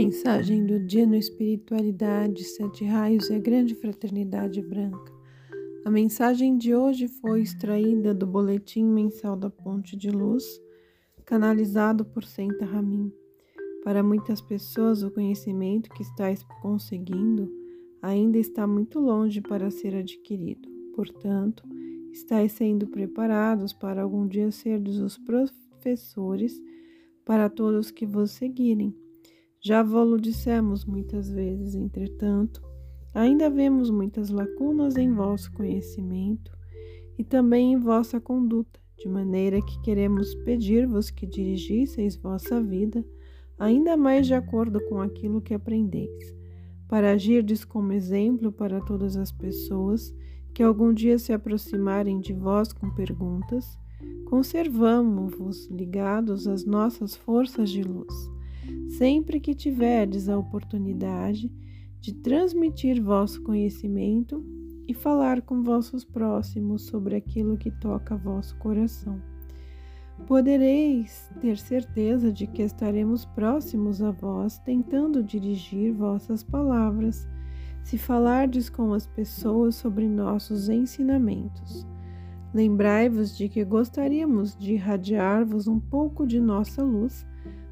Mensagem do dia no Espiritualidade, Sete Raios e a Grande Fraternidade Branca. A mensagem de hoje foi extraída do Boletim Mensal da Ponte de Luz, canalizado por Senta Ramin. Para muitas pessoas, o conhecimento que estáis conseguindo ainda está muito longe para ser adquirido. Portanto, estáis sendo preparados para algum dia serdes os professores para todos que vos seguirem já vos dissemos muitas vezes, entretanto, ainda vemos muitas lacunas em vosso conhecimento e também em vossa conduta, de maneira que queremos pedir-vos que dirigisseis vossa vida ainda mais de acordo com aquilo que aprendeis, para agirdes como exemplo para todas as pessoas que algum dia se aproximarem de vós com perguntas, conservamo-vos ligados às nossas forças de luz sempre que tiverdes a oportunidade de transmitir vosso conhecimento e falar com vossos próximos sobre aquilo que toca vosso coração. Podereis ter certeza de que estaremos próximos a vós, tentando dirigir vossas palavras, se falardes com as pessoas sobre nossos ensinamentos. Lembrai-vos de que gostaríamos de irradiar-vos um pouco de nossa luz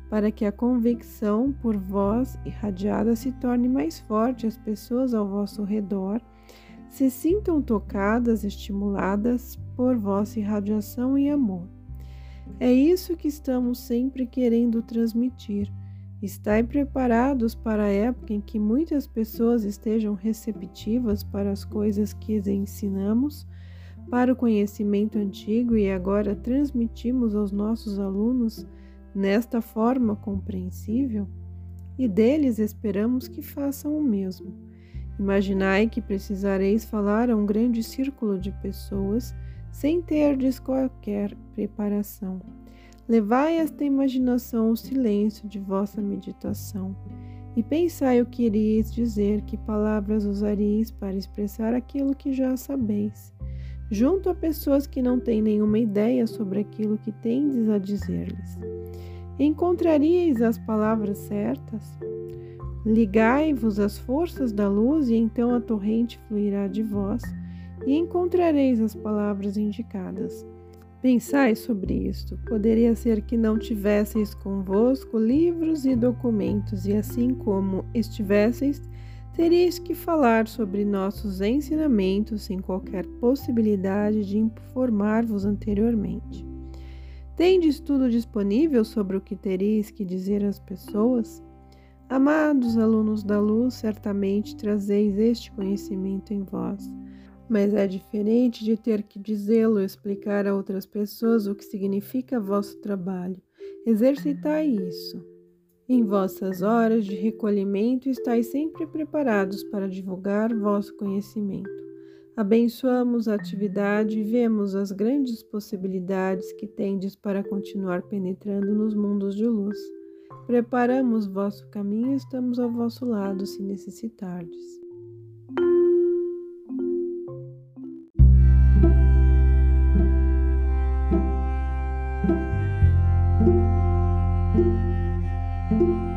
para que a convicção por vós irradiada se torne mais forte, as pessoas ao vosso redor se sintam tocadas, estimuladas por vossa irradiação e amor. É isso que estamos sempre querendo transmitir. Estai preparados para a época em que muitas pessoas estejam receptivas para as coisas que ensinamos, para o conhecimento antigo e agora transmitimos aos nossos alunos nesta forma compreensível, e deles esperamos que façam o mesmo. Imaginai que precisareis falar a um grande círculo de pessoas sem terdes qualquer preparação. Levai esta imaginação ao silêncio de vossa meditação e pensai o que iríeis dizer, que palavras usaríeis para expressar aquilo que já sabeis, junto a pessoas que não têm nenhuma ideia sobre aquilo que tendes a dizer-lhes. Encontraríeis as palavras certas? Ligai-vos às forças da luz, e então a torrente fluirá de vós, e encontrareis as palavras indicadas. Pensai sobre isto. Poderia ser que não tivesseis convosco livros e documentos, e assim como estivesseis, teríeis que falar sobre nossos ensinamentos sem qualquer possibilidade de informar-vos anteriormente. Tendes tudo disponível sobre o que tereis que dizer às pessoas? Amados alunos da luz, certamente trazeis este conhecimento em vós, mas é diferente de ter que dizê-lo, explicar a outras pessoas o que significa vosso trabalho. Exercitai isso. Em vossas horas de recolhimento, estáis sempre preparados para divulgar vosso conhecimento. Abençoamos a atividade e vemos as grandes possibilidades que tendes para continuar penetrando nos mundos de luz. Preparamos vosso caminho e estamos ao vosso lado se necessitardes. thank thank you